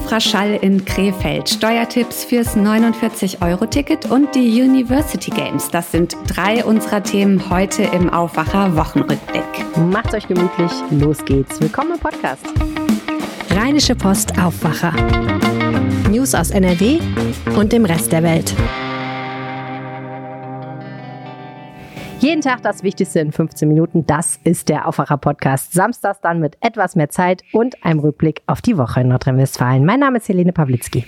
Infraschall in Krefeld, Steuertipps fürs 49-Euro-Ticket und die University Games. Das sind drei unserer Themen heute im Aufwacher Wochenrückblick. Macht euch gemütlich, los geht's. Willkommen im Podcast. Rheinische Post Aufwacher. News aus NRW und dem Rest der Welt. Jeden Tag das Wichtigste in 15 Minuten. Das ist der Aufwacher-Podcast. Samstags dann mit etwas mehr Zeit und einem Rückblick auf die Woche in Nordrhein-Westfalen. Mein Name ist Helene Pawlitzki.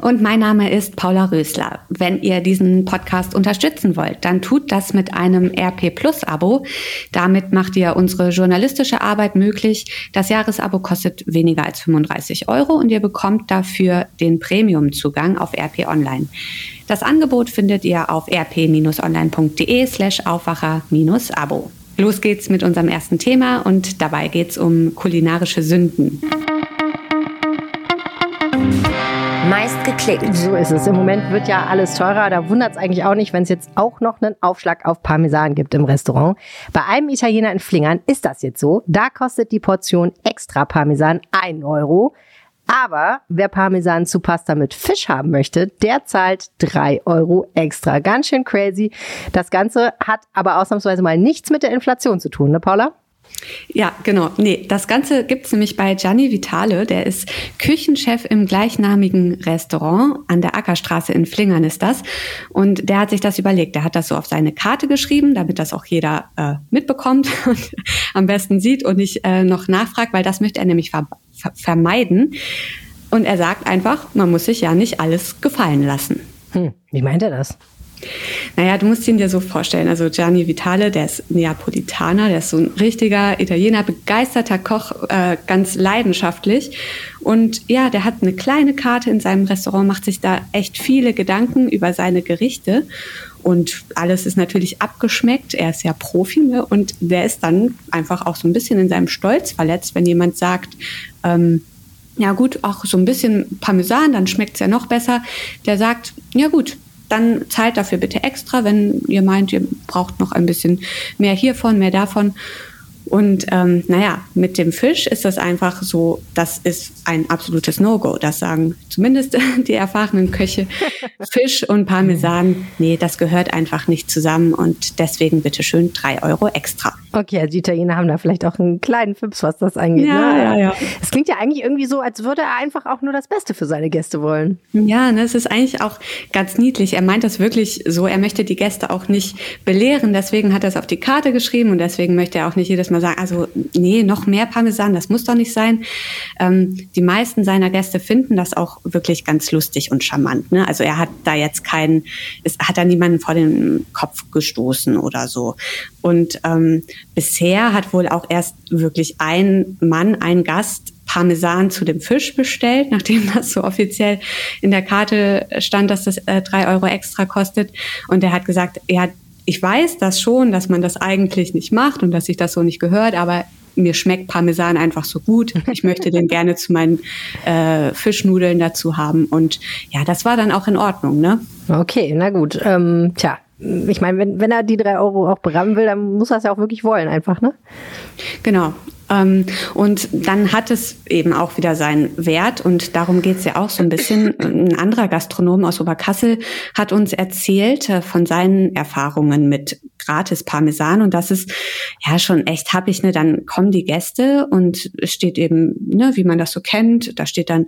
Und mein Name ist Paula Rösler. Wenn ihr diesen Podcast unterstützen wollt, dann tut das mit einem RP Plus Abo. Damit macht ihr unsere journalistische Arbeit möglich. Das Jahresabo kostet weniger als 35 Euro und ihr bekommt dafür den Premium-Zugang auf RP Online. Das Angebot findet ihr auf rp-online.de slash Aufwacher-Abo. Los geht's mit unserem ersten Thema und dabei geht's um kulinarische Sünden. Meist geklickt. So ist es. Im Moment wird ja alles teurer. Da wundert es eigentlich auch nicht, wenn es jetzt auch noch einen Aufschlag auf Parmesan gibt im Restaurant. Bei einem Italiener in Flingern ist das jetzt so. Da kostet die Portion extra Parmesan 1 Euro. Aber wer Parmesan zu Pasta mit Fisch haben möchte, der zahlt drei Euro extra. Ganz schön crazy. Das Ganze hat aber ausnahmsweise mal nichts mit der Inflation zu tun, ne Paula? Ja, genau. Nee, das Ganze gibt's nämlich bei Gianni Vitale. Der ist Küchenchef im gleichnamigen Restaurant. An der Ackerstraße in Flingern ist das. Und der hat sich das überlegt. Der hat das so auf seine Karte geschrieben, damit das auch jeder äh, mitbekommt und am besten sieht und nicht äh, noch nachfragt, weil das möchte er nämlich ver vermeiden. Und er sagt einfach, man muss sich ja nicht alles gefallen lassen. Hm, wie meint er das? Naja, du musst ihn dir so vorstellen. Also Gianni Vitale, der ist Neapolitaner, der ist so ein richtiger Italiener, begeisterter Koch, äh, ganz leidenschaftlich. Und ja, der hat eine kleine Karte in seinem Restaurant, macht sich da echt viele Gedanken über seine Gerichte. Und alles ist natürlich abgeschmeckt. Er ist ja Profi ne? und der ist dann einfach auch so ein bisschen in seinem Stolz verletzt, wenn jemand sagt, ähm, ja gut, auch so ein bisschen Parmesan, dann schmeckt es ja noch besser. Der sagt, ja gut, dann zahlt dafür bitte extra, wenn ihr meint, ihr braucht noch ein bisschen mehr hiervon, mehr davon. Und ähm, naja, mit dem Fisch ist das einfach so, das ist ein absolutes No-Go. Das sagen zumindest die erfahrenen Köche. Fisch und Parmesan, nee, das gehört einfach nicht zusammen und deswegen bitteschön drei Euro extra. Okay, also die Italiener haben da vielleicht auch einen kleinen Fips, was das angeht. Ja, ne? ja, ja. Es klingt ja eigentlich irgendwie so, als würde er einfach auch nur das Beste für seine Gäste wollen. Ja, ne, es ist eigentlich auch ganz niedlich. Er meint das wirklich so. Er möchte die Gäste auch nicht belehren. Deswegen hat er es auf die Karte geschrieben und deswegen möchte er auch nicht jedes Mal sagen, also nee, noch mehr Parmesan, das muss doch nicht sein. Ähm, die meisten seiner Gäste finden das auch wirklich ganz lustig und charmant. Ne? Also er hat da jetzt keinen, es hat da niemanden vor den Kopf gestoßen oder so. Und ähm, bisher hat wohl auch erst wirklich ein Mann, ein Gast Parmesan zu dem Fisch bestellt, nachdem das so offiziell in der Karte stand, dass das äh, drei Euro extra kostet. Und er hat gesagt, ja, ich weiß das schon, dass man das eigentlich nicht macht und dass sich das so nicht gehört, aber mir schmeckt Parmesan einfach so gut. Ich möchte den gerne zu meinen äh, Fischnudeln dazu haben. Und ja, das war dann auch in Ordnung, ne? Okay, na gut. Ähm, tja, ich meine, wenn, wenn er die drei Euro auch berammen will, dann muss er es ja auch wirklich wollen, einfach, ne? Genau. Ähm, und dann hat es eben auch wieder seinen Wert und darum geht es ja auch so ein bisschen. Ein anderer Gastronom aus Oberkassel hat uns erzählt äh, von seinen Erfahrungen mit gratis Parmesan und das ist ja schon echt happig. Ne? Dann kommen die Gäste und es steht eben, ne, wie man das so kennt, da steht dann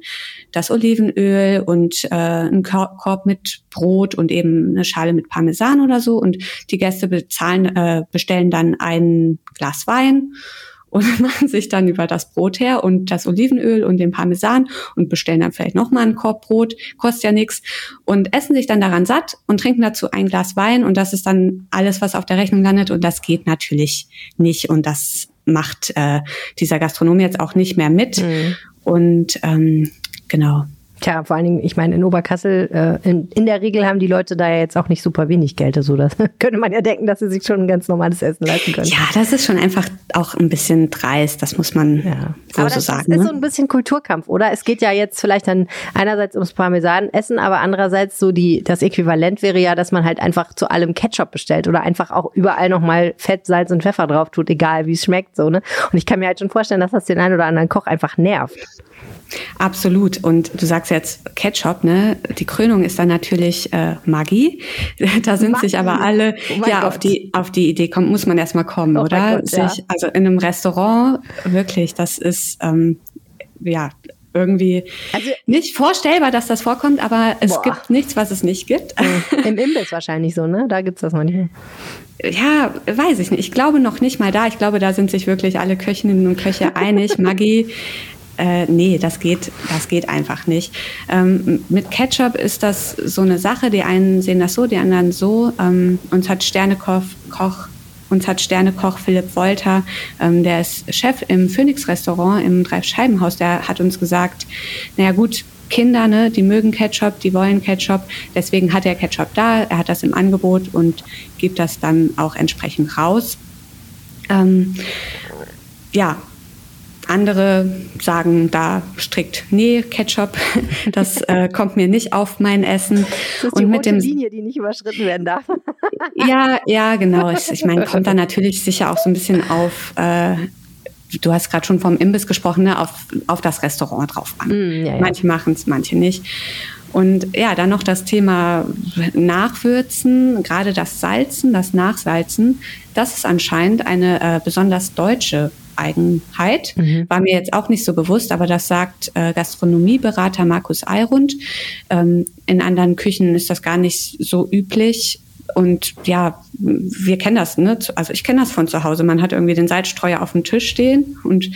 das Olivenöl und äh, ein Korb mit Brot und eben eine Schale mit Parmesan oder so und die Gäste bezahlen, äh, bestellen dann ein Glas Wein und machen sich dann über das Brot her und das Olivenöl und den Parmesan und bestellen dann vielleicht nochmal einen Korb Brot, kostet ja nichts und essen sich dann daran satt und trinken dazu ein Glas Wein und das ist dann alles, was auf der Rechnung landet und das geht natürlich nicht und das macht äh, dieser Gastronom jetzt auch nicht mehr mit mhm. und ähm, genau Tja, vor allen Dingen, ich meine, in Oberkassel, äh, in, in der Regel haben die Leute da ja jetzt auch nicht super wenig Geld. Also das könnte man ja denken, dass sie sich schon ein ganz normales Essen leisten können. Ja, das ist schon einfach auch ein bisschen dreist, das muss man ja. wohl aber so sagen. Das ist ne? so ein bisschen Kulturkampf, oder? Es geht ja jetzt vielleicht dann einerseits ums Parmesanessen, aber andererseits so die, das Äquivalent wäre ja, dass man halt einfach zu allem Ketchup bestellt oder einfach auch überall nochmal Fett, Salz und Pfeffer drauf tut, egal wie es schmeckt, so, ne? Und ich kann mir halt schon vorstellen, dass das den einen oder anderen Koch einfach nervt. Absolut. Und du sagst jetzt Ketchup, ne? Die Krönung ist dann natürlich äh, Maggi. Da sind Maggi. sich aber alle oh ja auf die auf die Idee kommen, muss man erstmal kommen, oh oder? Gott, sich, ja. Also in einem Restaurant wirklich, das ist ähm, ja irgendwie also, nicht vorstellbar, dass das vorkommt, aber es boah. gibt nichts, was es nicht gibt. Im Imbiss wahrscheinlich so, ne? Da gibt's das manchmal. Ja, weiß ich nicht. Ich glaube noch nicht mal da. Ich glaube, da sind sich wirklich alle Köchinnen und Köche einig. Maggi äh, nee, das geht, das geht einfach nicht. Ähm, mit Ketchup ist das so eine Sache. Die einen sehen das so, die anderen so. Ähm, uns hat Sternekoch Koch, uns hat Sternekoch Philipp Wolter, ähm, der ist Chef im Phoenix Restaurant im Dreifscheibenhaus, der hat uns gesagt, naja gut, Kinder, ne, die mögen Ketchup, die wollen Ketchup. Deswegen hat er Ketchup da, er hat das im Angebot und gibt das dann auch entsprechend raus. Ähm, ja, andere sagen da strikt, nee, Ketchup, das äh, kommt mir nicht auf mein Essen. Das ist die und mit dem Linie, die nicht überschritten werden darf. ja, ja, genau. Ich, ich meine, kommt da natürlich sicher auch so ein bisschen auf. Äh, du hast gerade schon vom Imbiss gesprochen, ne, auf, auf das Restaurant drauf an. Mm, ja, ja. Manche machen es, manche nicht. Und ja, dann noch das Thema Nachwürzen, gerade das Salzen, das Nachsalzen, das ist anscheinend eine äh, besonders deutsche Eigenheit. Mhm. War mir jetzt auch nicht so bewusst, aber das sagt äh, Gastronomieberater Markus Eirund. Ähm, in anderen Küchen ist das gar nicht so üblich. Und ja, wir kennen das, ne? Also ich kenne das von zu Hause. Man hat irgendwie den Salzstreuer auf dem Tisch stehen und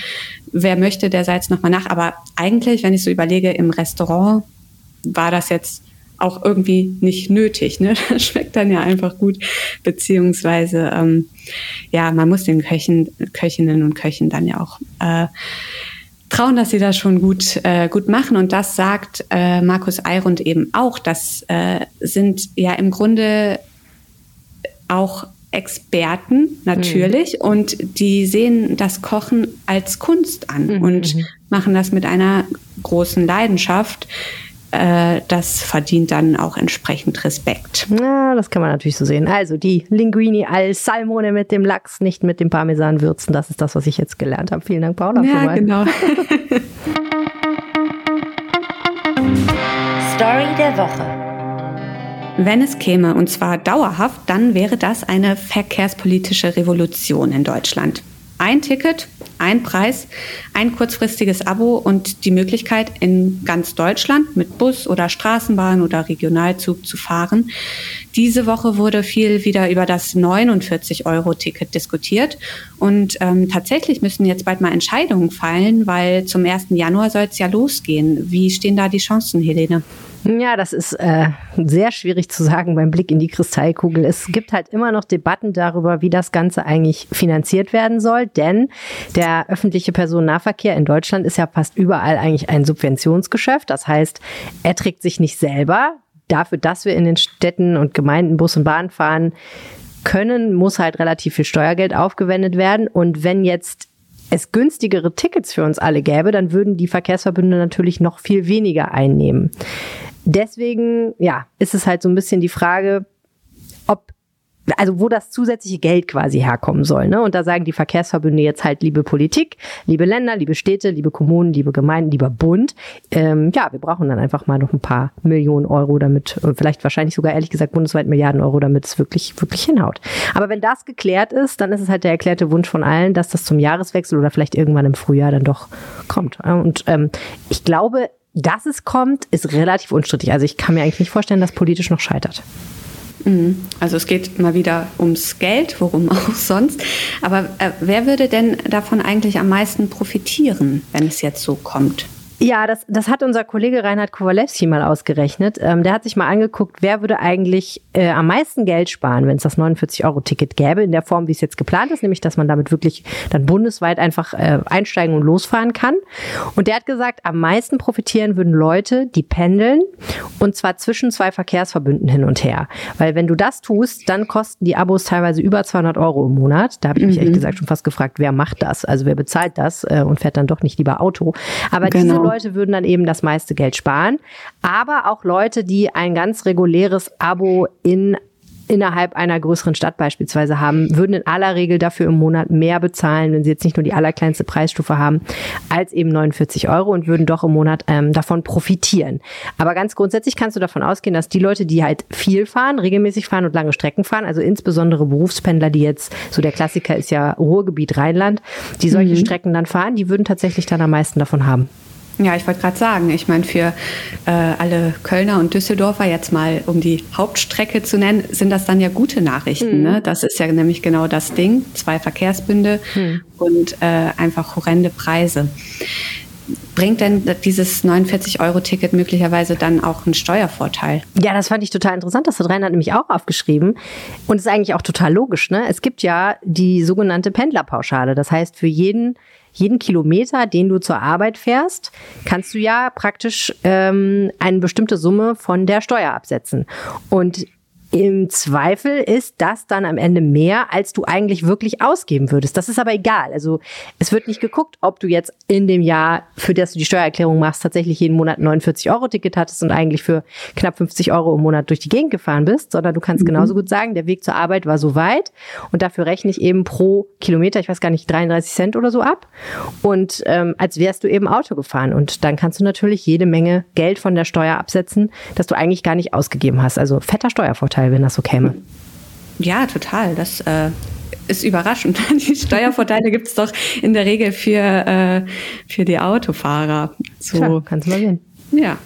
wer möchte, der salzt nochmal nach. Aber eigentlich, wenn ich so überlege, im Restaurant war das jetzt auch irgendwie nicht nötig. Ne? Das schmeckt dann ja einfach gut. Beziehungsweise, ähm, ja, man muss den Köchen, Köchinnen und Köchen dann ja auch äh, trauen, dass sie das schon gut, äh, gut machen. Und das sagt äh, Markus Eirund eben auch. Das äh, sind ja im Grunde auch Experten natürlich mhm. und die sehen das Kochen als Kunst an mhm. und mhm. machen das mit einer großen Leidenschaft das verdient dann auch entsprechend Respekt. Ja, das kann man natürlich so sehen. Also die Linguini al Salmone mit dem Lachs, nicht mit dem Parmesan würzen. Das ist das, was ich jetzt gelernt habe. Vielen Dank, Paula. Ja, genau. Story der Woche. Wenn es käme, und zwar dauerhaft, dann wäre das eine verkehrspolitische Revolution in Deutschland. Ein Ticket, ein Preis, ein kurzfristiges Abo und die Möglichkeit, in ganz Deutschland mit Bus oder Straßenbahn oder Regionalzug zu fahren. Diese Woche wurde viel wieder über das 49-Euro-Ticket diskutiert. Und ähm, tatsächlich müssen jetzt bald mal Entscheidungen fallen, weil zum 1. Januar soll es ja losgehen. Wie stehen da die Chancen, Helene? Ja, das ist äh, sehr schwierig zu sagen beim Blick in die Kristallkugel. Es gibt halt immer noch Debatten darüber, wie das Ganze eigentlich finanziert werden soll, denn der öffentliche Personennahverkehr in Deutschland ist ja fast überall eigentlich ein Subventionsgeschäft. Das heißt, er trägt sich nicht selber. Dafür, dass wir in den Städten und Gemeinden Bus und Bahn fahren können, muss halt relativ viel Steuergeld aufgewendet werden. Und wenn jetzt es günstigere Tickets für uns alle gäbe, dann würden die Verkehrsverbünde natürlich noch viel weniger einnehmen. Deswegen, ja, ist es halt so ein bisschen die Frage, ob also wo das zusätzliche Geld quasi herkommen soll. Ne? Und da sagen die Verkehrsverbünde jetzt halt, liebe Politik, liebe Länder, liebe Städte, liebe Kommunen, liebe Gemeinden, lieber Bund, ähm, ja, wir brauchen dann einfach mal noch ein paar Millionen Euro damit, vielleicht wahrscheinlich sogar ehrlich gesagt bundesweit Milliarden Euro, damit es wirklich, wirklich hinhaut. Aber wenn das geklärt ist, dann ist es halt der erklärte Wunsch von allen, dass das zum Jahreswechsel oder vielleicht irgendwann im Frühjahr dann doch kommt. Und ähm, ich glaube, dass es kommt, ist relativ unstrittig. Also ich kann mir eigentlich nicht vorstellen, dass politisch noch scheitert. Mhm. Also es geht mal wieder ums Geld, worum auch sonst. Aber äh, wer würde denn davon eigentlich am meisten profitieren, wenn es jetzt so kommt? Ja, das, das hat unser Kollege Reinhard Kowalewski mal ausgerechnet. Ähm, der hat sich mal angeguckt, wer würde eigentlich äh, am meisten Geld sparen, wenn es das 49-Euro-Ticket gäbe, in der Form, wie es jetzt geplant ist, nämlich dass man damit wirklich dann bundesweit einfach äh, einsteigen und losfahren kann. Und der hat gesagt, am meisten profitieren würden Leute, die pendeln und zwar zwischen zwei Verkehrsverbünden hin und her. Weil wenn du das tust, dann kosten die Abos teilweise über 200 Euro im Monat. Da habe ich mich mhm. ehrlich gesagt schon fast gefragt, wer macht das? Also wer bezahlt das äh, und fährt dann doch nicht lieber Auto? Aber genau. diese Leute würden dann eben das meiste Geld sparen. Aber auch Leute, die ein ganz reguläres Abo in innerhalb einer größeren Stadt beispielsweise haben, würden in aller Regel dafür im Monat mehr bezahlen, wenn sie jetzt nicht nur die allerkleinste Preisstufe haben, als eben 49 Euro und würden doch im Monat ähm, davon profitieren. Aber ganz grundsätzlich kannst du davon ausgehen, dass die Leute, die halt viel fahren, regelmäßig fahren und lange Strecken fahren, also insbesondere Berufspendler, die jetzt, so der Klassiker ist ja Ruhrgebiet Rheinland, die solche mhm. Strecken dann fahren, die würden tatsächlich dann am meisten davon haben. Ja, ich wollte gerade sagen, ich meine, für äh, alle Kölner und Düsseldorfer, jetzt mal um die Hauptstrecke zu nennen, sind das dann ja gute Nachrichten. Mhm. Ne? Das ist ja nämlich genau das Ding. Zwei Verkehrsbünde mhm. und äh, einfach horrende Preise. Bringt denn dieses 49-Euro-Ticket möglicherweise dann auch einen Steuervorteil? Ja, das fand ich total interessant. Das hat Reinhard nämlich auch aufgeschrieben. Und ist eigentlich auch total logisch. Ne? Es gibt ja die sogenannte Pendlerpauschale. Das heißt, für jeden jeden Kilometer, den du zur Arbeit fährst, kannst du ja praktisch ähm, eine bestimmte Summe von der Steuer absetzen. Und im Zweifel ist das dann am Ende mehr, als du eigentlich wirklich ausgeben würdest. Das ist aber egal. Also es wird nicht geguckt, ob du jetzt in dem Jahr, für das du die Steuererklärung machst, tatsächlich jeden Monat 49 Euro Ticket hattest und eigentlich für knapp 50 Euro im Monat durch die Gegend gefahren bist, sondern du kannst mhm. genauso gut sagen, der Weg zur Arbeit war so weit und dafür rechne ich eben pro Kilometer, ich weiß gar nicht, 33 Cent oder so ab und ähm, als wärst du eben Auto gefahren und dann kannst du natürlich jede Menge Geld von der Steuer absetzen, das du eigentlich gar nicht ausgegeben hast. Also fetter Steuervorteil. Steuervorteil, wenn das so käme. Ja, total. Das äh, ist überraschend. Die Steuervorteile gibt es doch in der Regel für, äh, für die Autofahrer. So Klar, kannst du mal sehen. Ja,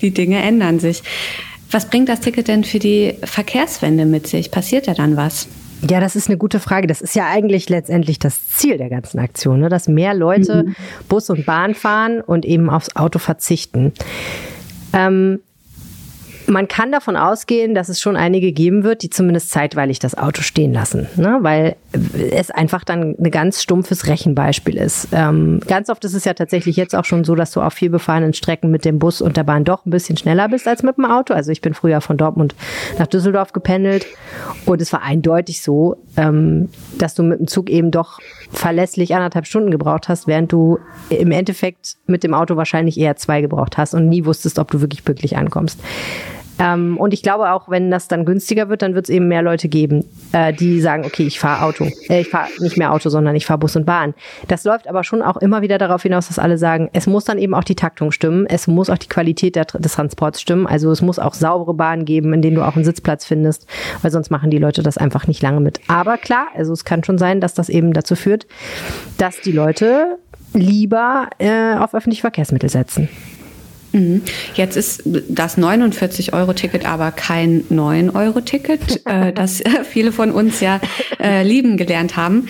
die Dinge ändern sich. Was bringt das Ticket denn für die Verkehrswende mit sich? Passiert ja dann was? Ja, das ist eine gute Frage. Das ist ja eigentlich letztendlich das Ziel der ganzen Aktion, ne? dass mehr Leute mhm. Bus und Bahn fahren und eben aufs Auto verzichten. Ähm, man kann davon ausgehen, dass es schon einige geben wird, die zumindest zeitweilig das Auto stehen lassen, ne? weil es einfach dann ein ganz stumpfes Rechenbeispiel ist. Ähm, ganz oft ist es ja tatsächlich jetzt auch schon so, dass du auf viel befahrenen Strecken mit dem Bus und der Bahn doch ein bisschen schneller bist als mit dem Auto. Also ich bin früher von Dortmund nach Düsseldorf gependelt und es war eindeutig so, ähm, dass du mit dem Zug eben doch verlässlich anderthalb Stunden gebraucht hast, während du im Endeffekt mit dem Auto wahrscheinlich eher zwei gebraucht hast und nie wusstest, ob du wirklich pünktlich ankommst. Ähm, und ich glaube auch, wenn das dann günstiger wird, dann wird es eben mehr Leute geben, äh, die sagen, okay, ich fahre Auto. Äh, ich fahre nicht mehr Auto, sondern ich fahre Bus und Bahn. Das läuft aber schon auch immer wieder darauf hinaus, dass alle sagen, es muss dann eben auch die Taktung stimmen, es muss auch die Qualität der, des Transports stimmen. Also es muss auch saubere Bahnen geben, in denen du auch einen Sitzplatz findest, weil sonst machen die Leute das einfach nicht lange mit. Aber klar, also es kann schon sein, dass das eben dazu führt, dass die Leute lieber äh, auf öffentliche Verkehrsmittel setzen. Mhm. Jetzt ist das 49-Euro-Ticket aber kein 9-Euro-Ticket, äh, das viele von uns ja äh, lieben gelernt haben.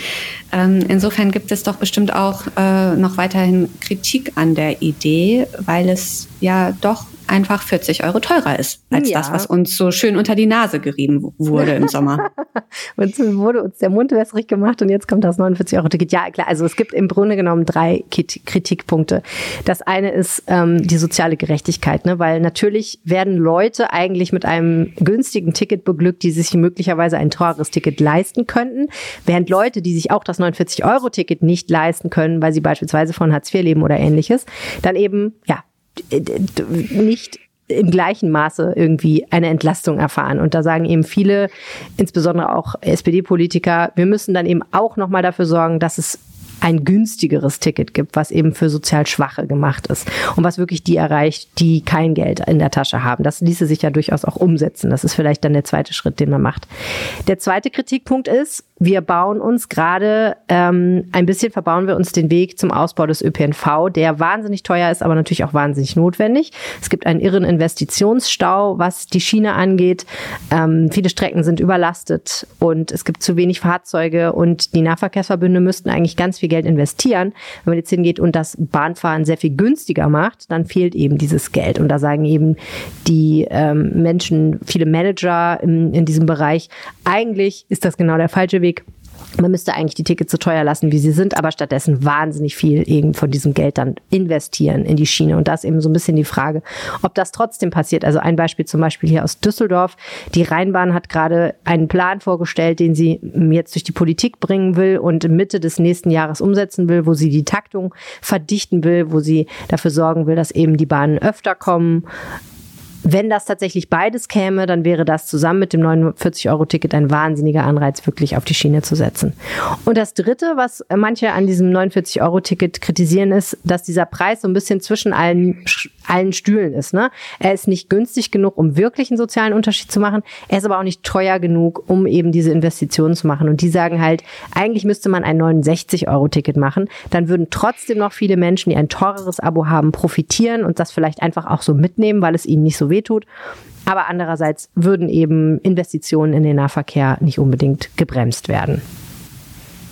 Ähm, insofern gibt es doch bestimmt auch äh, noch weiterhin Kritik an der Idee, weil es ja doch einfach 40 Euro teurer ist als ja. das, was uns so schön unter die Nase gerieben wurde im Sommer. und so wurde uns der Mund wässrig gemacht und jetzt kommt das 49 Euro Ticket. Ja, klar, also es gibt im Grunde genommen drei Kritikpunkte. Das eine ist ähm, die soziale Gerechtigkeit, ne? weil natürlich werden Leute eigentlich mit einem günstigen Ticket beglückt, die sich möglicherweise ein teures Ticket leisten könnten, während Leute, die sich auch das 49 Euro Ticket nicht leisten können, weil sie beispielsweise von Hartz IV leben oder ähnliches, dann eben ja nicht im gleichen Maße irgendwie eine Entlastung erfahren. Und da sagen eben viele, insbesondere auch SPD-Politiker, wir müssen dann eben auch nochmal dafür sorgen, dass es ein günstigeres Ticket gibt, was eben für sozial Schwache gemacht ist und was wirklich die erreicht, die kein Geld in der Tasche haben. Das ließe sich ja durchaus auch umsetzen. Das ist vielleicht dann der zweite Schritt, den man macht. Der zweite Kritikpunkt ist, wir bauen uns gerade ähm, ein bisschen verbauen wir uns den Weg zum Ausbau des ÖPNV, der wahnsinnig teuer ist, aber natürlich auch wahnsinnig notwendig. Es gibt einen irren Investitionsstau, was die Schiene angeht. Ähm, viele Strecken sind überlastet und es gibt zu wenig Fahrzeuge und die Nahverkehrsverbünde müssten eigentlich ganz viel Geld investieren. Wenn man jetzt hingeht und das Bahnfahren sehr viel günstiger macht, dann fehlt eben dieses Geld. Und da sagen eben die ähm, Menschen, viele Manager in, in diesem Bereich, eigentlich ist das genau der falsche Weg Weg. Man müsste eigentlich die Tickets so teuer lassen, wie sie sind, aber stattdessen wahnsinnig viel eben von diesem Geld dann investieren in die Schiene. Und da ist eben so ein bisschen die Frage, ob das trotzdem passiert. Also ein Beispiel zum Beispiel hier aus Düsseldorf. Die Rheinbahn hat gerade einen Plan vorgestellt, den sie jetzt durch die Politik bringen will und Mitte des nächsten Jahres umsetzen will, wo sie die Taktung verdichten will, wo sie dafür sorgen will, dass eben die Bahnen öfter kommen, wenn das tatsächlich beides käme, dann wäre das zusammen mit dem 49-Euro-Ticket ein wahnsinniger Anreiz, wirklich auf die Schiene zu setzen. Und das Dritte, was manche an diesem 49-Euro-Ticket kritisieren, ist, dass dieser Preis so ein bisschen zwischen allen, allen Stühlen ist. Ne? Er ist nicht günstig genug, um wirklich einen sozialen Unterschied zu machen. Er ist aber auch nicht teuer genug, um eben diese Investitionen zu machen. Und die sagen halt, eigentlich müsste man ein 69-Euro-Ticket machen. Dann würden trotzdem noch viele Menschen, die ein teureres Abo haben, profitieren und das vielleicht einfach auch so mitnehmen, weil es ihnen nicht so wehtut. Aber andererseits würden eben Investitionen in den Nahverkehr nicht unbedingt gebremst werden.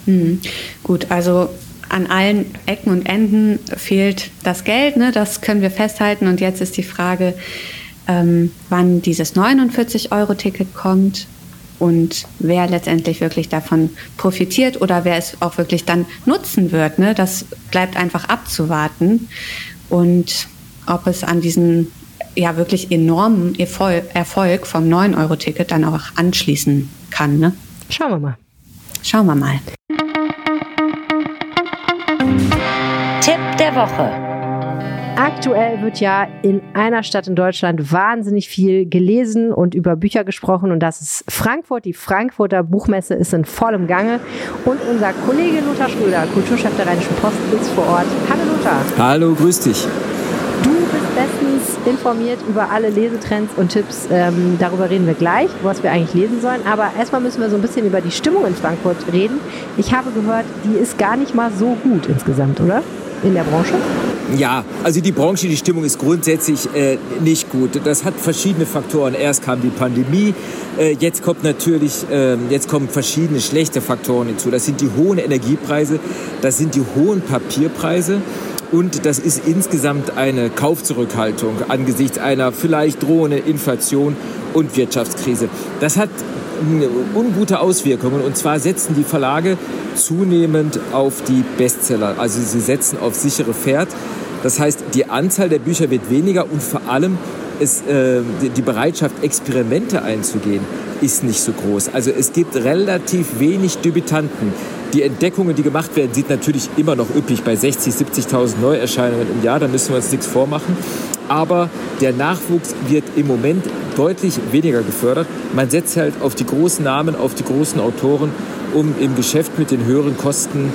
Hm. Gut, also an allen Ecken und Enden fehlt das Geld, ne? das können wir festhalten. Und jetzt ist die Frage, ähm, wann dieses 49-Euro-Ticket kommt und wer letztendlich wirklich davon profitiert oder wer es auch wirklich dann nutzen wird. Ne? Das bleibt einfach abzuwarten. Und ob es an diesen ja wirklich enormen Erfolg vom 9-Euro-Ticket dann auch anschließen kann. Ne? Schauen wir mal. Schauen wir mal. Tipp der Woche. Aktuell wird ja in einer Stadt in Deutschland wahnsinnig viel gelesen und über Bücher gesprochen und das ist Frankfurt. Die Frankfurter Buchmesse ist in vollem Gange und unser Kollege Lothar Schröder, Kulturchef der Rheinischen Post, ist vor Ort. Hallo Lothar. Hallo, grüß dich. Informiert über alle Lesetrends und Tipps. Ähm, darüber reden wir gleich, was wir eigentlich lesen sollen. Aber erstmal müssen wir so ein bisschen über die Stimmung in Frankfurt reden. Ich habe gehört, die ist gar nicht mal so gut insgesamt, oder? In der Branche? Ja, also die Branche, die Stimmung ist grundsätzlich äh, nicht gut. Das hat verschiedene Faktoren. Erst kam die Pandemie, äh, jetzt kommt natürlich, äh, jetzt kommen verschiedene schlechte Faktoren hinzu. Das sind die hohen Energiepreise, das sind die hohen Papierpreise und das ist insgesamt eine Kaufzurückhaltung angesichts einer vielleicht drohenden Inflation und Wirtschaftskrise. Das hat ungute Auswirkungen und zwar setzen die Verlage zunehmend auf die Bestseller. Also sie setzen auf sichere Pferd. Das heißt, die Anzahl der Bücher wird weniger und vor allem ist, äh, die Bereitschaft, Experimente einzugehen, ist nicht so groß. Also es gibt relativ wenig Debütanten. Die Entdeckungen, die gemacht werden, sind natürlich immer noch üppig bei 60, 70.000 Neuerscheinungen im Jahr. Da müssen wir uns nichts vormachen. Aber der Nachwuchs wird im Moment deutlich weniger gefördert. Man setzt halt auf die großen Namen, auf die großen Autoren, um im Geschäft mit den höheren Kosten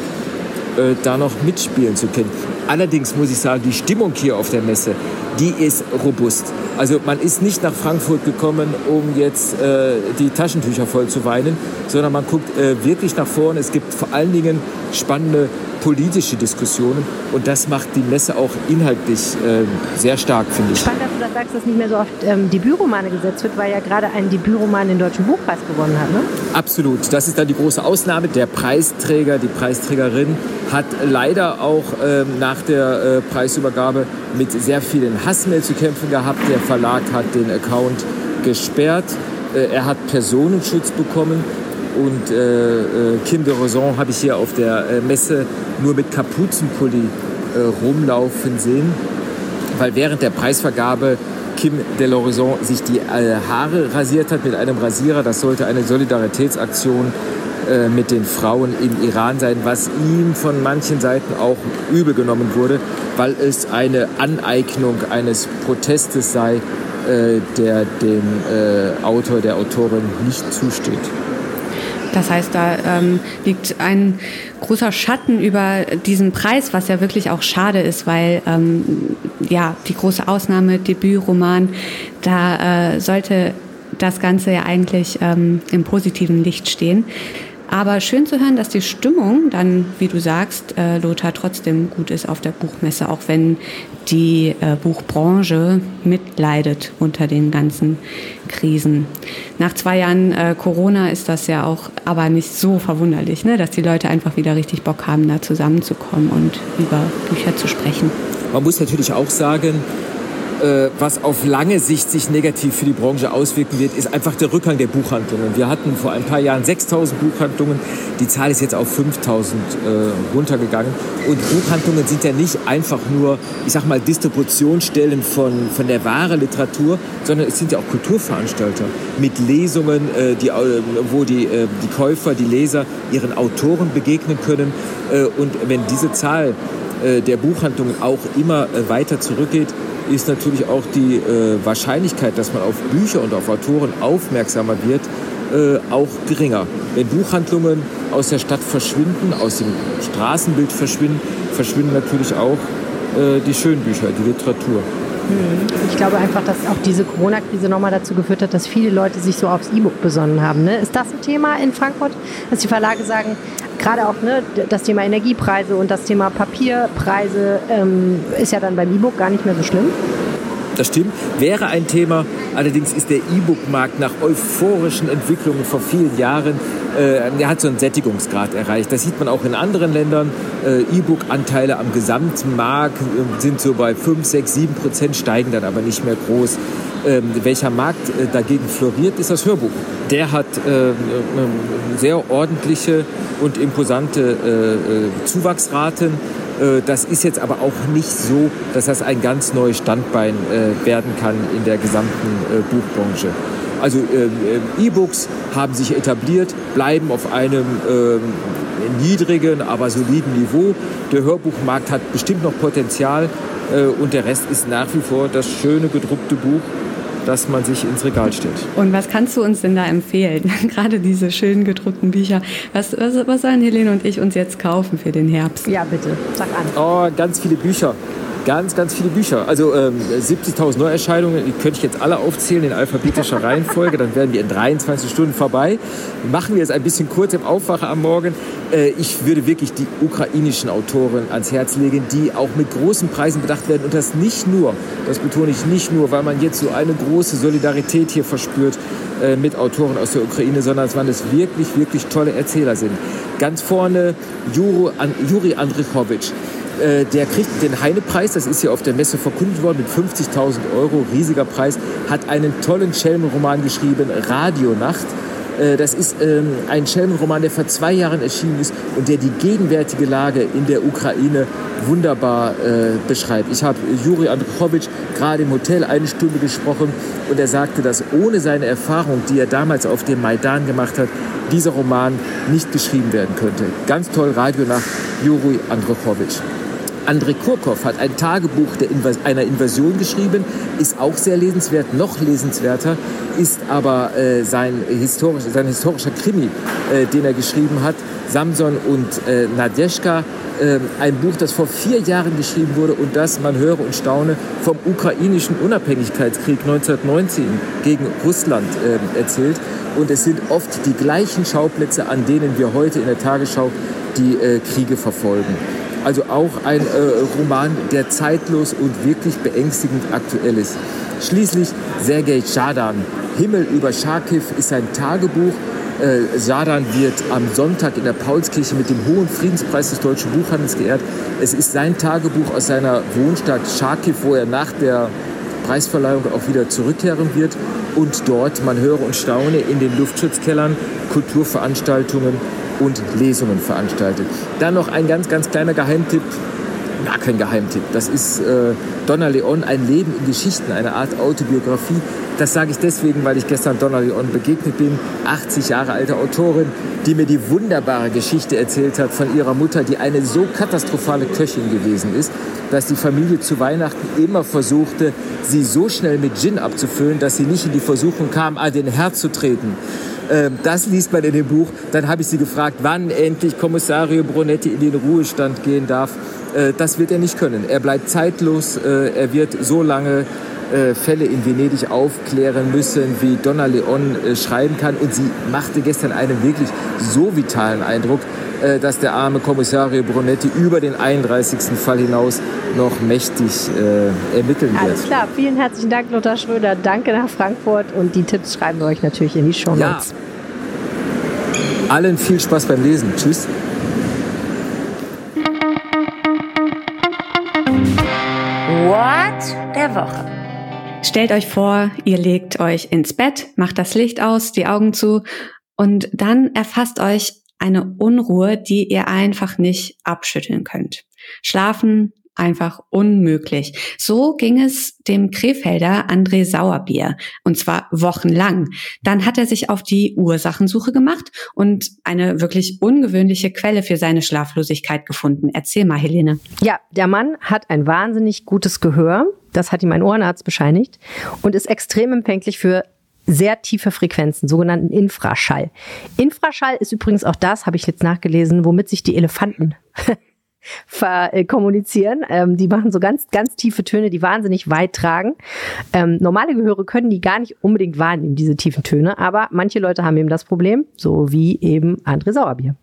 äh, da noch mitspielen zu können. Allerdings muss ich sagen, die Stimmung hier auf der Messe, die ist robust. Also man ist nicht nach Frankfurt gekommen, um jetzt äh, die Taschentücher voll zu weinen, sondern man guckt äh, wirklich nach vorne. Es gibt vor allen Dingen spannende politische Diskussionen und das macht die Messe auch inhaltlich äh, sehr stark, finde ich. Spannend, dass du das sagst, dass nicht mehr so oft ähm, Debütromane gesetzt wird, weil ja gerade ein Debütroman den Deutschen Buchpreis gewonnen hat. Ne? Absolut, das ist dann die große Ausnahme. Der Preisträger, die Preisträgerin hat leider auch ähm, nach der äh, Preisübergabe mit sehr vielen Hassmail zu kämpfen gehabt. Der Verlag hat den Account gesperrt. Äh, er hat Personenschutz bekommen und äh, äh, Kim de Rosan habe ich hier auf der äh, Messe nur mit Kapuzenpulli äh, rumlaufen sehen, weil während der Preisvergabe Kim de Lorison sich die Haare rasiert hat mit einem Rasierer. Das sollte eine Solidaritätsaktion äh, mit den Frauen im Iran sein, was ihm von manchen Seiten auch übel genommen wurde, weil es eine Aneignung eines Protestes sei, der dem Autor, der Autorin nicht zusteht. Das heißt, da ähm, liegt ein großer Schatten über diesen Preis, was ja wirklich auch schade ist, weil ähm, ja die große Ausnahme Debütroman, da äh, sollte das Ganze ja eigentlich ähm, im positiven Licht stehen. Aber schön zu hören, dass die Stimmung dann, wie du sagst, äh, Lothar, trotzdem gut ist auf der Buchmesse, auch wenn die äh, Buchbranche mitleidet unter den ganzen Krisen. Nach zwei Jahren äh, Corona ist das ja auch aber nicht so verwunderlich, ne? dass die Leute einfach wieder richtig Bock haben, da zusammenzukommen und über Bücher zu sprechen. Man muss natürlich auch sagen, äh, was auf lange Sicht sich negativ für die Branche auswirken wird, ist einfach der Rückgang der Buchhandlungen. Wir hatten vor ein paar Jahren 6000 Buchhandlungen, die Zahl ist jetzt auf 5000 äh, runtergegangen. Und Buchhandlungen sind ja nicht einfach nur, ich sag mal, Distributionsstellen von, von der wahren Literatur, sondern es sind ja auch Kulturveranstalter mit Lesungen, äh, die, äh, wo die, äh, die Käufer, die Leser ihren Autoren begegnen können. Äh, und wenn diese Zahl der Buchhandlungen auch immer weiter zurückgeht, ist natürlich auch die äh, Wahrscheinlichkeit, dass man auf Bücher und auf Autoren aufmerksamer wird, äh, auch geringer. Wenn Buchhandlungen aus der Stadt verschwinden, aus dem Straßenbild verschwinden, verschwinden natürlich auch äh, die schönen Bücher, die Literatur. Hm. Ich glaube einfach, dass auch diese Corona-Krise nochmal dazu geführt hat, dass viele Leute sich so aufs E-Book besonnen haben. Ne? Ist das ein Thema in Frankfurt, dass die Verlage sagen, gerade auch ne, das Thema Energiepreise und das Thema Papierpreise ähm, ist ja dann beim E-Book gar nicht mehr so schlimm? Das stimmt, wäre ein Thema. Allerdings ist der E-Book-Markt nach euphorischen Entwicklungen vor vielen Jahren, äh, er hat so einen Sättigungsgrad erreicht. Das sieht man auch in anderen Ländern. Äh, E-Book-Anteile am Gesamtmarkt äh, sind so bei 5, 6, 7 Prozent, steigen dann aber nicht mehr groß. Ähm, welcher Markt äh, dagegen floriert, ist das Hörbuch. Der hat äh, sehr ordentliche und imposante äh, Zuwachsraten. Das ist jetzt aber auch nicht so, dass das ein ganz neues Standbein werden kann in der gesamten Buchbranche. Also E-Books haben sich etabliert, bleiben auf einem niedrigen, aber soliden Niveau. Der Hörbuchmarkt hat bestimmt noch Potenzial und der Rest ist nach wie vor das schöne gedruckte Buch dass man sich ins Regal stellt. Und was kannst du uns denn da empfehlen? Gerade diese schönen gedruckten Bücher. Was, was, was sollen Helene und ich uns jetzt kaufen für den Herbst? Ja, bitte, sag an. Oh, ganz viele Bücher. Ganz, ganz viele Bücher. Also ähm, 70.000 Neuerscheinungen, die könnte ich jetzt alle aufzählen in alphabetischer Reihenfolge. Dann wären wir in 23 Stunden vorbei. Machen wir es ein bisschen kurz im Aufwacher am Morgen. Äh, ich würde wirklich die ukrainischen Autoren ans Herz legen, die auch mit großen Preisen bedacht werden. Und das nicht nur, das betone ich nicht nur, weil man jetzt so eine große Solidarität hier verspürt äh, mit Autoren aus der Ukraine, sondern weil es wirklich, wirklich tolle Erzähler sind. Ganz vorne Juri Andrichowitsch äh, der kriegt den Heine-Preis, das ist hier auf der Messe verkündet worden, mit 50.000 Euro, riesiger Preis, hat einen tollen Schelmenroman geschrieben, Radionacht. Äh, das ist ähm, ein Schelmenroman, der vor zwei Jahren erschienen ist und der die gegenwärtige Lage in der Ukraine wunderbar äh, beschreibt. Ich habe Juri Androwitsch gerade im Hotel eine Stunde gesprochen und er sagte, dass ohne seine Erfahrung, die er damals auf dem Maidan gemacht hat, dieser Roman nicht geschrieben werden könnte. Ganz toll, Radio nach Juri Androwitsch. Andrei Kurkov hat ein Tagebuch Invas einer Invasion geschrieben, ist auch sehr lesenswert, noch lesenswerter ist aber äh, sein, historisch, sein historischer Krimi, äh, den er geschrieben hat, Samson und äh, Nadeshka, äh, ein Buch, das vor vier Jahren geschrieben wurde und das, man höre und staune, vom ukrainischen Unabhängigkeitskrieg 1919 gegen Russland äh, erzählt. Und es sind oft die gleichen Schauplätze, an denen wir heute in der Tagesschau die äh, Kriege verfolgen. Also auch ein äh, Roman, der zeitlos und wirklich beängstigend aktuell ist. Schließlich Sergei Schadan. Himmel über Charkiw ist sein Tagebuch. Äh, wird am Sonntag in der Paulskirche mit dem Hohen Friedenspreis des deutschen Buchhandels geehrt. Es ist sein Tagebuch aus seiner Wohnstadt Charkiw, wo er nach der Preisverleihung auch wieder zurückkehren wird und dort, man höre und staune, in den Luftschutzkellern Kulturveranstaltungen und Lesungen veranstaltet. Dann noch ein ganz, ganz kleiner Geheimtipp. Ja, kein Geheimtipp. Das ist äh, Donna Leon, ein Leben in Geschichten, eine Art Autobiografie. Das sage ich deswegen, weil ich gestern Donna Leon begegnet bin, 80 Jahre alte Autorin, die mir die wunderbare Geschichte erzählt hat von ihrer Mutter, die eine so katastrophale Köchin gewesen ist, dass die Familie zu Weihnachten immer versuchte, sie so schnell mit Gin abzufüllen, dass sie nicht in die Versuchung kam, an den Herd zu treten. Ähm, das liest man in dem Buch. Dann habe ich sie gefragt, wann endlich Kommissario Brunetti in den Ruhestand gehen darf. Äh, das wird er nicht können. Er bleibt zeitlos. Äh, er wird so lange äh, Fälle in Venedig aufklären müssen, wie Donna Leon schreiben kann. Und sie machte gestern einen wirklich so vitalen Eindruck, dass der arme Kommissario Brunetti über den 31. Fall hinaus noch mächtig äh, ermitteln wird. Alles klar, vielen herzlichen Dank, Lothar Schröder. Danke nach Frankfurt und die Tipps schreiben wir euch natürlich in die Show Notes. Ja. Allen viel Spaß beim Lesen. Tschüss. Woche. Stellt euch vor, ihr legt euch ins Bett, macht das Licht aus, die Augen zu und dann erfasst euch eine Unruhe, die ihr einfach nicht abschütteln könnt. Schlafen einfach unmöglich. So ging es dem Krefelder André Sauerbier und zwar wochenlang. Dann hat er sich auf die Ursachensuche gemacht und eine wirklich ungewöhnliche Quelle für seine Schlaflosigkeit gefunden. Erzähl mal, Helene. Ja, der Mann hat ein wahnsinnig gutes Gehör. Das hat ihm ein Ohrenarzt bescheinigt und ist extrem empfänglich für sehr tiefe Frequenzen, sogenannten Infraschall. Infraschall ist übrigens auch das, habe ich jetzt nachgelesen, womit sich die Elefanten kommunizieren. Ähm, die machen so ganz, ganz tiefe Töne, die wahnsinnig weit tragen. Ähm, normale Gehöre können die gar nicht unbedingt wahrnehmen, diese tiefen Töne, aber manche Leute haben eben das Problem, so wie eben André Sauerbier.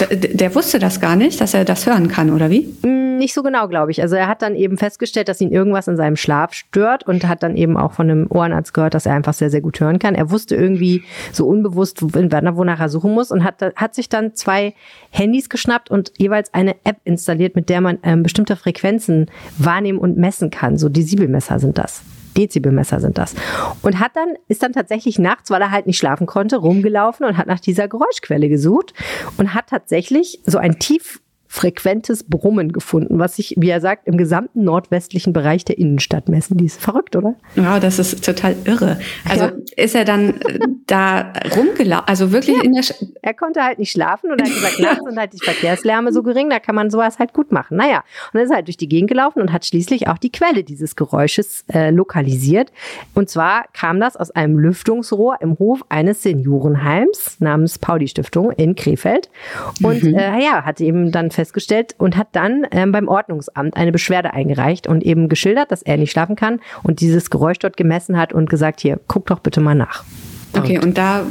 Der, der, wusste das gar nicht, dass er das hören kann, oder wie? Mm, nicht so genau, glaube ich. Also er hat dann eben festgestellt, dass ihn irgendwas in seinem Schlaf stört und hat dann eben auch von einem Ohrenarzt gehört, dass er einfach sehr, sehr gut hören kann. Er wusste irgendwie so unbewusst, wonach er suchen muss und hat, hat sich dann zwei Handys geschnappt und jeweils eine App installiert, mit der man ähm, bestimmte Frequenzen wahrnehmen und messen kann. So Dezibelmesser sind das. Dezibelmesser sind das. Und hat dann, ist dann tatsächlich nachts, weil er halt nicht schlafen konnte, rumgelaufen und hat nach dieser Geräuschquelle gesucht und hat tatsächlich so ein tief frequentes Brummen gefunden, was sich, wie er sagt, im gesamten nordwestlichen Bereich der Innenstadt messen. Die ist verrückt, oder? Ja, das ist total irre. Also ja. ist er dann äh, da rumgelaufen, also wirklich ja. in der... Sch er konnte halt nicht schlafen und er hat gesagt, nachts sind halt die Verkehrslärme so gering, da kann man sowas halt gut machen. Naja, und er ist halt durch die Gegend gelaufen und hat schließlich auch die Quelle dieses Geräusches äh, lokalisiert. Und zwar kam das aus einem Lüftungsrohr im Hof eines Seniorenheims namens Pauli Stiftung in Krefeld. Und mhm. äh, ja, hat eben dann festgestellt und hat dann ähm, beim Ordnungsamt eine Beschwerde eingereicht und eben geschildert, dass er nicht schlafen kann und dieses Geräusch dort gemessen hat und gesagt, hier, guck doch bitte mal nach. Okay, und da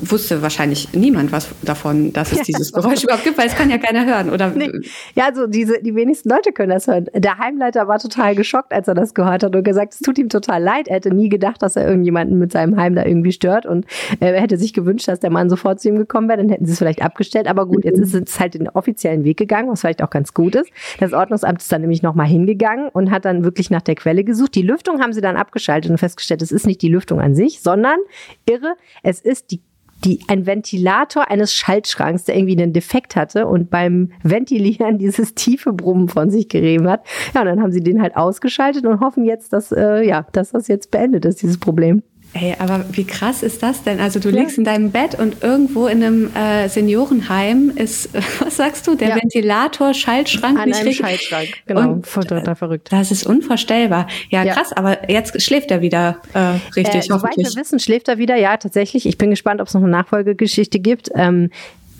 wusste wahrscheinlich niemand was davon, dass es dieses Geräusch überhaupt gibt, weil es kann ja keiner hören, oder? Nee. Ja, also diese, die wenigsten Leute können das hören. Der Heimleiter war total geschockt, als er das gehört hat und gesagt, es tut ihm total leid. Er hätte nie gedacht, dass er irgendjemanden mit seinem Heim da irgendwie stört und er hätte sich gewünscht, dass der Mann sofort zu ihm gekommen wäre, dann hätten sie es vielleicht abgestellt. Aber gut, jetzt ist es halt den offiziellen Weg gegangen, was vielleicht auch ganz gut ist. Das Ordnungsamt ist dann nämlich nochmal hingegangen und hat dann wirklich nach der Quelle gesucht. Die Lüftung haben sie dann abgeschaltet und festgestellt, es ist nicht die Lüftung an sich, sondern irre. Es ist die die, ein Ventilator eines Schaltschranks, der irgendwie einen Defekt hatte und beim Ventilieren dieses tiefe Brummen von sich gerieben hat. Ja, und dann haben sie den halt ausgeschaltet und hoffen jetzt, dass, äh, ja, dass das jetzt beendet ist, dieses Problem. Ey, aber wie krass ist das denn? Also du ja. liegst in deinem Bett und irgendwo in einem äh, Seniorenheim ist, was sagst du, der ja. Ventilator, Schaltschrank? An einem Schaltschrank, genau. Und, total verrückt. Das ist unvorstellbar. Ja, ja, krass, aber jetzt schläft er wieder äh, richtig, äh, hoffentlich. Soweit wir wissen, schläft er wieder, ja, tatsächlich. Ich bin gespannt, ob es noch eine Nachfolgegeschichte gibt. Ähm,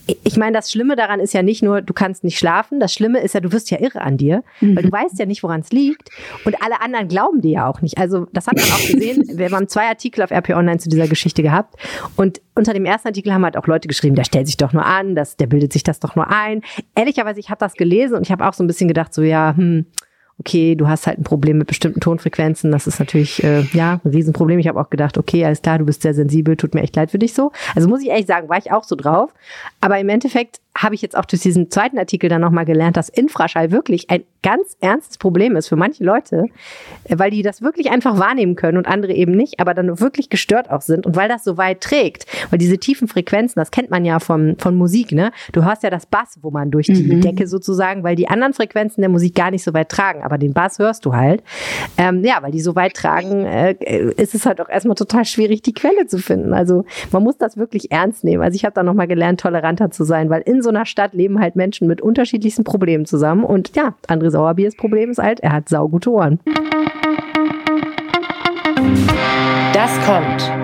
ich meine, das Schlimme daran ist ja nicht nur, du kannst nicht schlafen. Das Schlimme ist ja, du wirst ja irre an dir, mhm. weil du weißt ja nicht, woran es liegt. Und alle anderen glauben dir ja auch nicht. Also, das hat man auch gesehen. Wir haben zwei Artikel auf RP Online zu dieser Geschichte gehabt. Und unter dem ersten Artikel haben halt auch Leute geschrieben, der stellt sich doch nur an, das, der bildet sich das doch nur ein. Ehrlicherweise, ich habe das gelesen und ich habe auch so ein bisschen gedacht, so, ja, hm, okay, du hast halt ein Problem mit bestimmten Tonfrequenzen. Das ist natürlich, äh, ja, ein Riesenproblem. Ich habe auch gedacht, okay, alles klar, du bist sehr sensibel, tut mir echt leid für dich so. Also muss ich ehrlich sagen, war ich auch so drauf. Aber im Endeffekt habe ich jetzt auch durch diesen zweiten Artikel dann nochmal gelernt, dass Infraschall wirklich ein ganz ernstes Problem ist für manche Leute, weil die das wirklich einfach wahrnehmen können und andere eben nicht, aber dann wirklich gestört auch sind und weil das so weit trägt, weil diese tiefen Frequenzen, das kennt man ja vom, von Musik, ne? Du hörst ja das Bass, wo man durch die mhm. Decke sozusagen, weil die anderen Frequenzen der Musik gar nicht so weit tragen, aber den Bass hörst du halt. Ähm, ja, weil die so weit tragen, äh, ist es halt auch erstmal total schwierig, die Quelle zu finden. Also man muss das wirklich ernst nehmen. Also ich habe da nochmal gelernt, toleranter zu sein, weil in so einer Stadt leben halt Menschen mit unterschiedlichsten Problemen zusammen. Und ja, André Sauerbiers Problem ist halt, er hat saugute Ohren. Das kommt.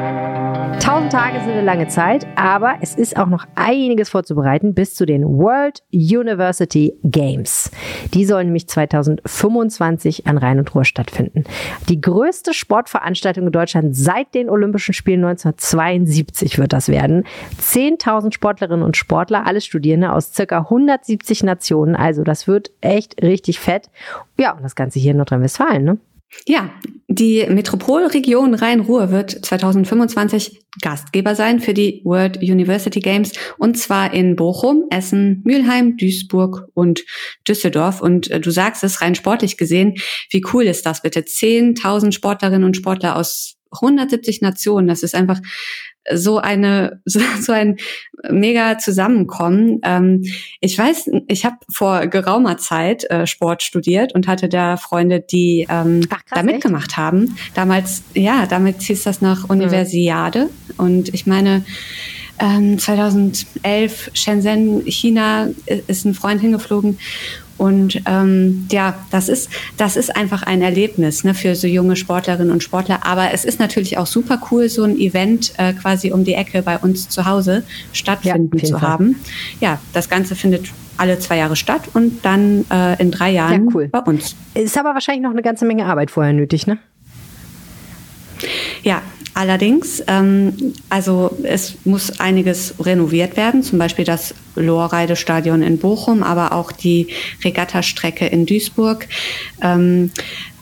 Tage sind eine lange Zeit, aber es ist auch noch einiges vorzubereiten bis zu den World University Games. Die sollen nämlich 2025 an Rhein und Ruhr stattfinden. Die größte Sportveranstaltung in Deutschland seit den Olympischen Spielen 1972 wird das werden. 10.000 Sportlerinnen und Sportler, alle Studierende aus circa 170 Nationen. Also das wird echt richtig fett. Ja, und das Ganze hier in Nordrhein-Westfalen, ne? Ja, die Metropolregion Rhein-Ruhr wird 2025 Gastgeber sein für die World University Games und zwar in Bochum, Essen, Mülheim, Duisburg und Düsseldorf. Und äh, du sagst es rein sportlich gesehen, wie cool ist das bitte? 10.000 Sportlerinnen und Sportler aus 170 Nationen. Das ist einfach so eine so, so ein mega Zusammenkommen. Ähm, ich weiß, ich habe vor geraumer Zeit äh, Sport studiert und hatte da Freunde, die ähm, Ach, krass, da mitgemacht echt? haben. Damals, ja, damit hieß das nach Universiade. Mhm. Und ich meine, 2011 ähm, Shenzhen, China, ist ein Freund hingeflogen und ähm, ja, das ist, das ist einfach ein Erlebnis ne, für so junge Sportlerinnen und Sportler. Aber es ist natürlich auch super cool, so ein Event äh, quasi um die Ecke bei uns zu Hause stattfinden ja, zu haben. Ja, das Ganze findet alle zwei Jahre statt und dann äh, in drei Jahren ja, cool. bei uns. Ist aber wahrscheinlich noch eine ganze Menge Arbeit vorher nötig, ne? Ja, allerdings, ähm, also es muss einiges renoviert werden, zum Beispiel das Lohrreidestadion in Bochum, aber auch die Regattastrecke in Duisburg. Ähm,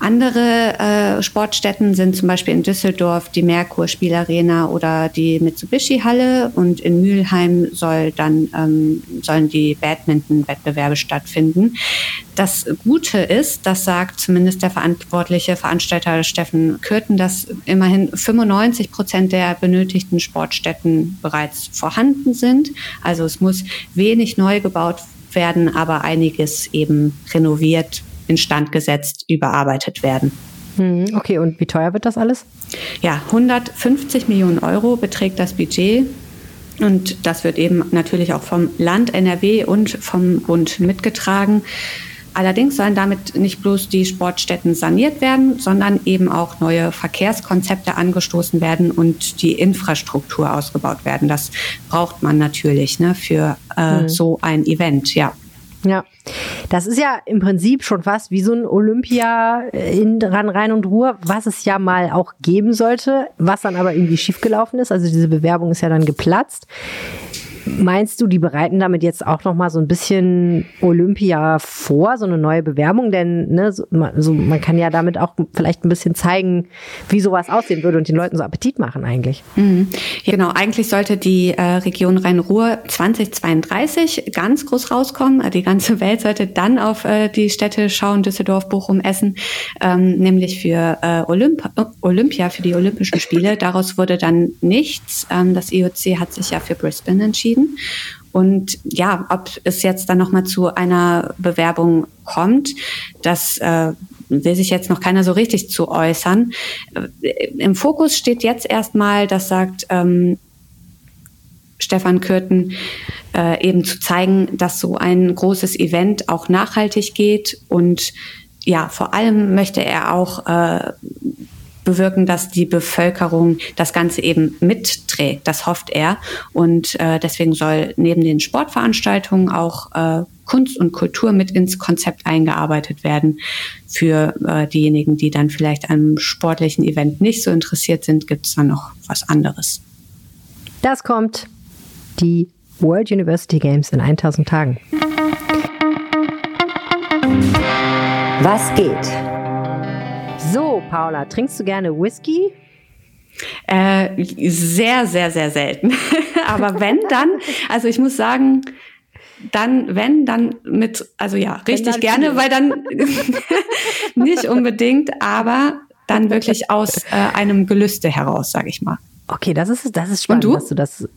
andere äh, Sportstätten sind zum Beispiel in Düsseldorf die Merkur Spielarena oder die Mitsubishi Halle und in Mülheim soll dann ähm, sollen die Badminton-Wettbewerbe stattfinden. Das Gute ist, das sagt zumindest der verantwortliche Veranstalter Steffen Kürten, dass immerhin 95 Prozent der benötigten Sportstätten bereits vorhanden sind. Also es muss wenig neu gebaut werden, aber einiges eben renoviert instand gesetzt, überarbeitet werden. Hm, okay, und wie teuer wird das alles? Ja, 150 Millionen Euro beträgt das Budget. Und das wird eben natürlich auch vom Land NRW und vom Bund mitgetragen. Allerdings sollen damit nicht bloß die Sportstätten saniert werden, sondern eben auch neue Verkehrskonzepte angestoßen werden und die Infrastruktur ausgebaut werden. Das braucht man natürlich ne, für äh, mhm. so ein Event, ja. Ja, das ist ja im Prinzip schon fast wie so ein Olympia in Rhein und Ruhr, was es ja mal auch geben sollte, was dann aber irgendwie schiefgelaufen ist. Also diese Bewerbung ist ja dann geplatzt. Meinst du, die bereiten damit jetzt auch noch mal so ein bisschen Olympia vor, so eine neue Bewerbung? Denn ne, so, so, man kann ja damit auch vielleicht ein bisschen zeigen, wie sowas aussehen würde und den Leuten so Appetit machen eigentlich. Mhm. Genau, eigentlich sollte die äh, Region Rhein-Ruhr 2032 ganz groß rauskommen. Die ganze Welt sollte dann auf äh, die Städte schauen, Düsseldorf, Bochum, Essen, ähm, nämlich für äh, Olymp Olympia, für die Olympischen Spiele. Daraus wurde dann nichts. Ähm, das IOC hat sich ja für Brisbane entschieden entschieden. Und ja, ob es jetzt dann nochmal zu einer Bewerbung kommt, das äh, will sich jetzt noch keiner so richtig zu äußern. Äh, Im Fokus steht jetzt erstmal, das sagt ähm, Stefan Kürten, äh, eben zu zeigen, dass so ein großes Event auch nachhaltig geht und ja, vor allem möchte er auch äh, bewirken, dass die Bevölkerung das Ganze eben mitträgt. Das hofft er. Und äh, deswegen soll neben den Sportveranstaltungen auch äh, Kunst und Kultur mit ins Konzept eingearbeitet werden. Für äh, diejenigen, die dann vielleicht an einem sportlichen Event nicht so interessiert sind, gibt es dann noch was anderes. Das kommt die World University Games in 1000 Tagen. Was geht? Paula, trinkst du gerne Whisky? Äh, sehr, sehr, sehr selten. Aber wenn, dann, also ich muss sagen, dann, wenn, dann mit, also ja, richtig gerne, weil dann nicht unbedingt, aber dann wirklich aus äh, einem Gelüste heraus, sage ich mal. Okay, das ist, das ist spannend, dass du das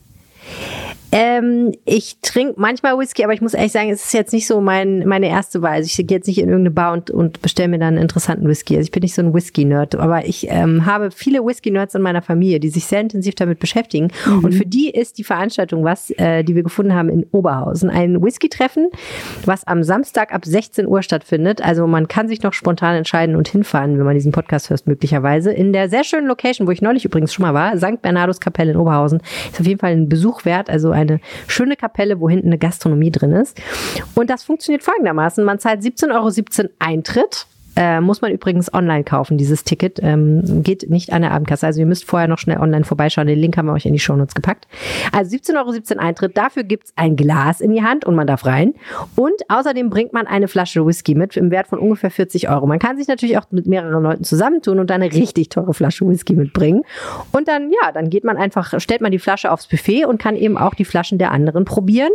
Ähm, ich trinke manchmal Whisky, aber ich muss ehrlich sagen, es ist jetzt nicht so mein, meine erste Wahl. Also ich gehe jetzt nicht in irgendeine Bar und, und bestelle mir dann einen interessanten Whisky. Also ich bin nicht so ein Whisky-Nerd, aber ich ähm, habe viele Whisky-Nerds in meiner Familie, die sich sehr intensiv damit beschäftigen. Mhm. Und für die ist die Veranstaltung was, äh, die wir gefunden haben in Oberhausen. Ein Whisky-Treffen, was am Samstag ab 16 Uhr stattfindet. Also man kann sich noch spontan entscheiden und hinfahren, wenn man diesen Podcast hört, möglicherweise. In der sehr schönen Location, wo ich neulich übrigens schon mal war, St. Bernardus Kapelle in Oberhausen. Ist auf jeden Fall ein Besuch wert. Also ein eine schöne Kapelle, wo hinten eine Gastronomie drin ist. Und das funktioniert folgendermaßen. Man zahlt 17,17 Euro Eintritt äh, muss man übrigens online kaufen, dieses Ticket. Ähm, geht nicht an der Abendkasse. Also ihr müsst vorher noch schnell online vorbeischauen. Den Link haben wir euch in die Shownotes gepackt. Also 17,17 Euro ,17 Eintritt. Dafür gibt's ein Glas in die Hand und man darf rein. Und außerdem bringt man eine Flasche Whisky mit im Wert von ungefähr 40 Euro. Man kann sich natürlich auch mit mehreren Leuten zusammentun und dann eine richtig teure Flasche Whisky mitbringen. Und dann, ja, dann geht man einfach, stellt man die Flasche aufs Buffet und kann eben auch die Flaschen der anderen probieren.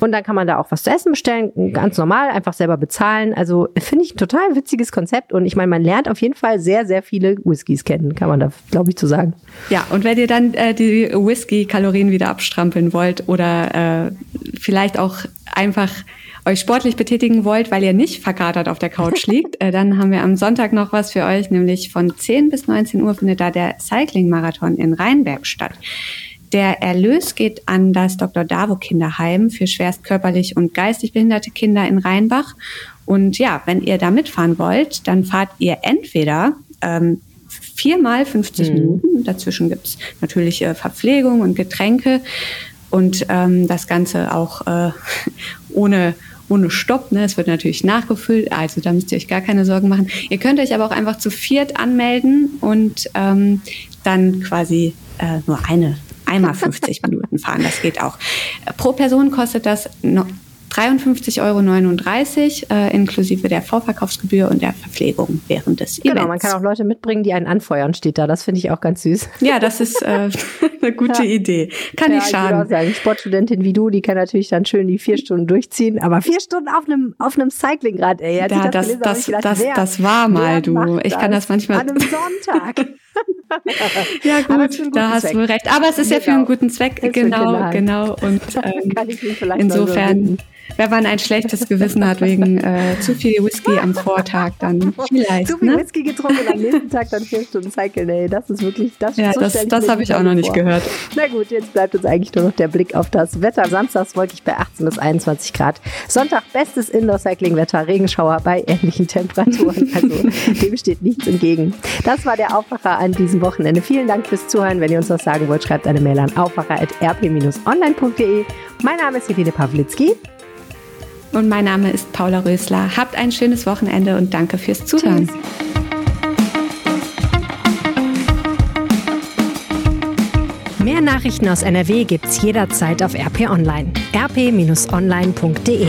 Und dann kann man da auch was zu essen bestellen. Ganz normal, einfach selber bezahlen. Also finde ich ein total witziges Konzept und ich meine, man lernt auf jeden Fall sehr, sehr viele Whiskys kennen, kann man da, glaube ich, zu sagen. Ja, und wenn ihr dann äh, die Whisky-Kalorien wieder abstrampeln wollt oder äh, vielleicht auch einfach euch sportlich betätigen wollt, weil ihr nicht verkatert auf der Couch liegt, äh, dann haben wir am Sonntag noch was für euch, nämlich von 10 bis 19 Uhr findet da der Cycling-Marathon in Rheinberg statt. Der Erlös geht an das Dr. Davo Kinderheim für schwerst körperlich und geistig behinderte Kinder in Rheinbach. Und ja, wenn ihr da mitfahren wollt, dann fahrt ihr entweder ähm, viermal 50 mhm. Minuten. Dazwischen gibt's natürlich äh, Verpflegung und Getränke und ähm, das Ganze auch äh, ohne ohne Stopp. Ne? Es wird natürlich nachgefüllt, also da müsst ihr euch gar keine Sorgen machen. Ihr könnt euch aber auch einfach zu viert anmelden und ähm, dann quasi äh, nur eine einmal 50 Minuten fahren. Das geht auch. Pro Person kostet das 53,39 Euro äh, inklusive der Vorverkaufsgebühr und der Verpflegung während des Events. Genau, man kann auch Leute mitbringen, die einen anfeuern, steht da. Das finde ich auch ganz süß. Ja, das ist äh, eine gute ja. Idee. Kann ja, nicht schaden. Ich sagen, Sportstudentin wie du, die kann natürlich dann schön die vier Stunden durchziehen, aber vier Stunden auf einem auf einem Cyclingrad, ey. Ja, das, das, das, gedacht, das, wer, das war mal du. Ich kann das manchmal. An einem Sonntag. ja gut, da hast Zweck. du recht. Aber es ist genau. ja für einen guten Zweck. Genau, genau. Und ähm, insofern wenn man ein schlechtes Gewissen hat wegen äh, zu viel Whisky am Vortag, dann vielleicht. Zu viel ne? Whisky getrunken am nächsten Tag dann vier Stunden Cycle Day. Das ist wirklich, das Ja, so das, das habe ich auch noch nicht vor. gehört. Na gut, jetzt bleibt uns eigentlich nur noch der Blick auf das Wetter. Samstags wolkig bei 18 bis 21 Grad. Sonntag bestes Indoor-Cycling-Wetter, Regenschauer bei ähnlichen Temperaturen. Also dem steht nichts entgegen. Das war der Aufwacher an diesem Wochenende. Vielen Dank fürs Zuhören. Wenn ihr uns was sagen wollt, schreibt eine Mail an aufwacher.rp-online.de. Mein Name ist Helene Pawlitzki. Und mein Name ist Paula Rösler. Habt ein schönes Wochenende und danke fürs Zuhören. Tschüss. Mehr Nachrichten aus NRW gibt's jederzeit auf RP Online. rp-online.de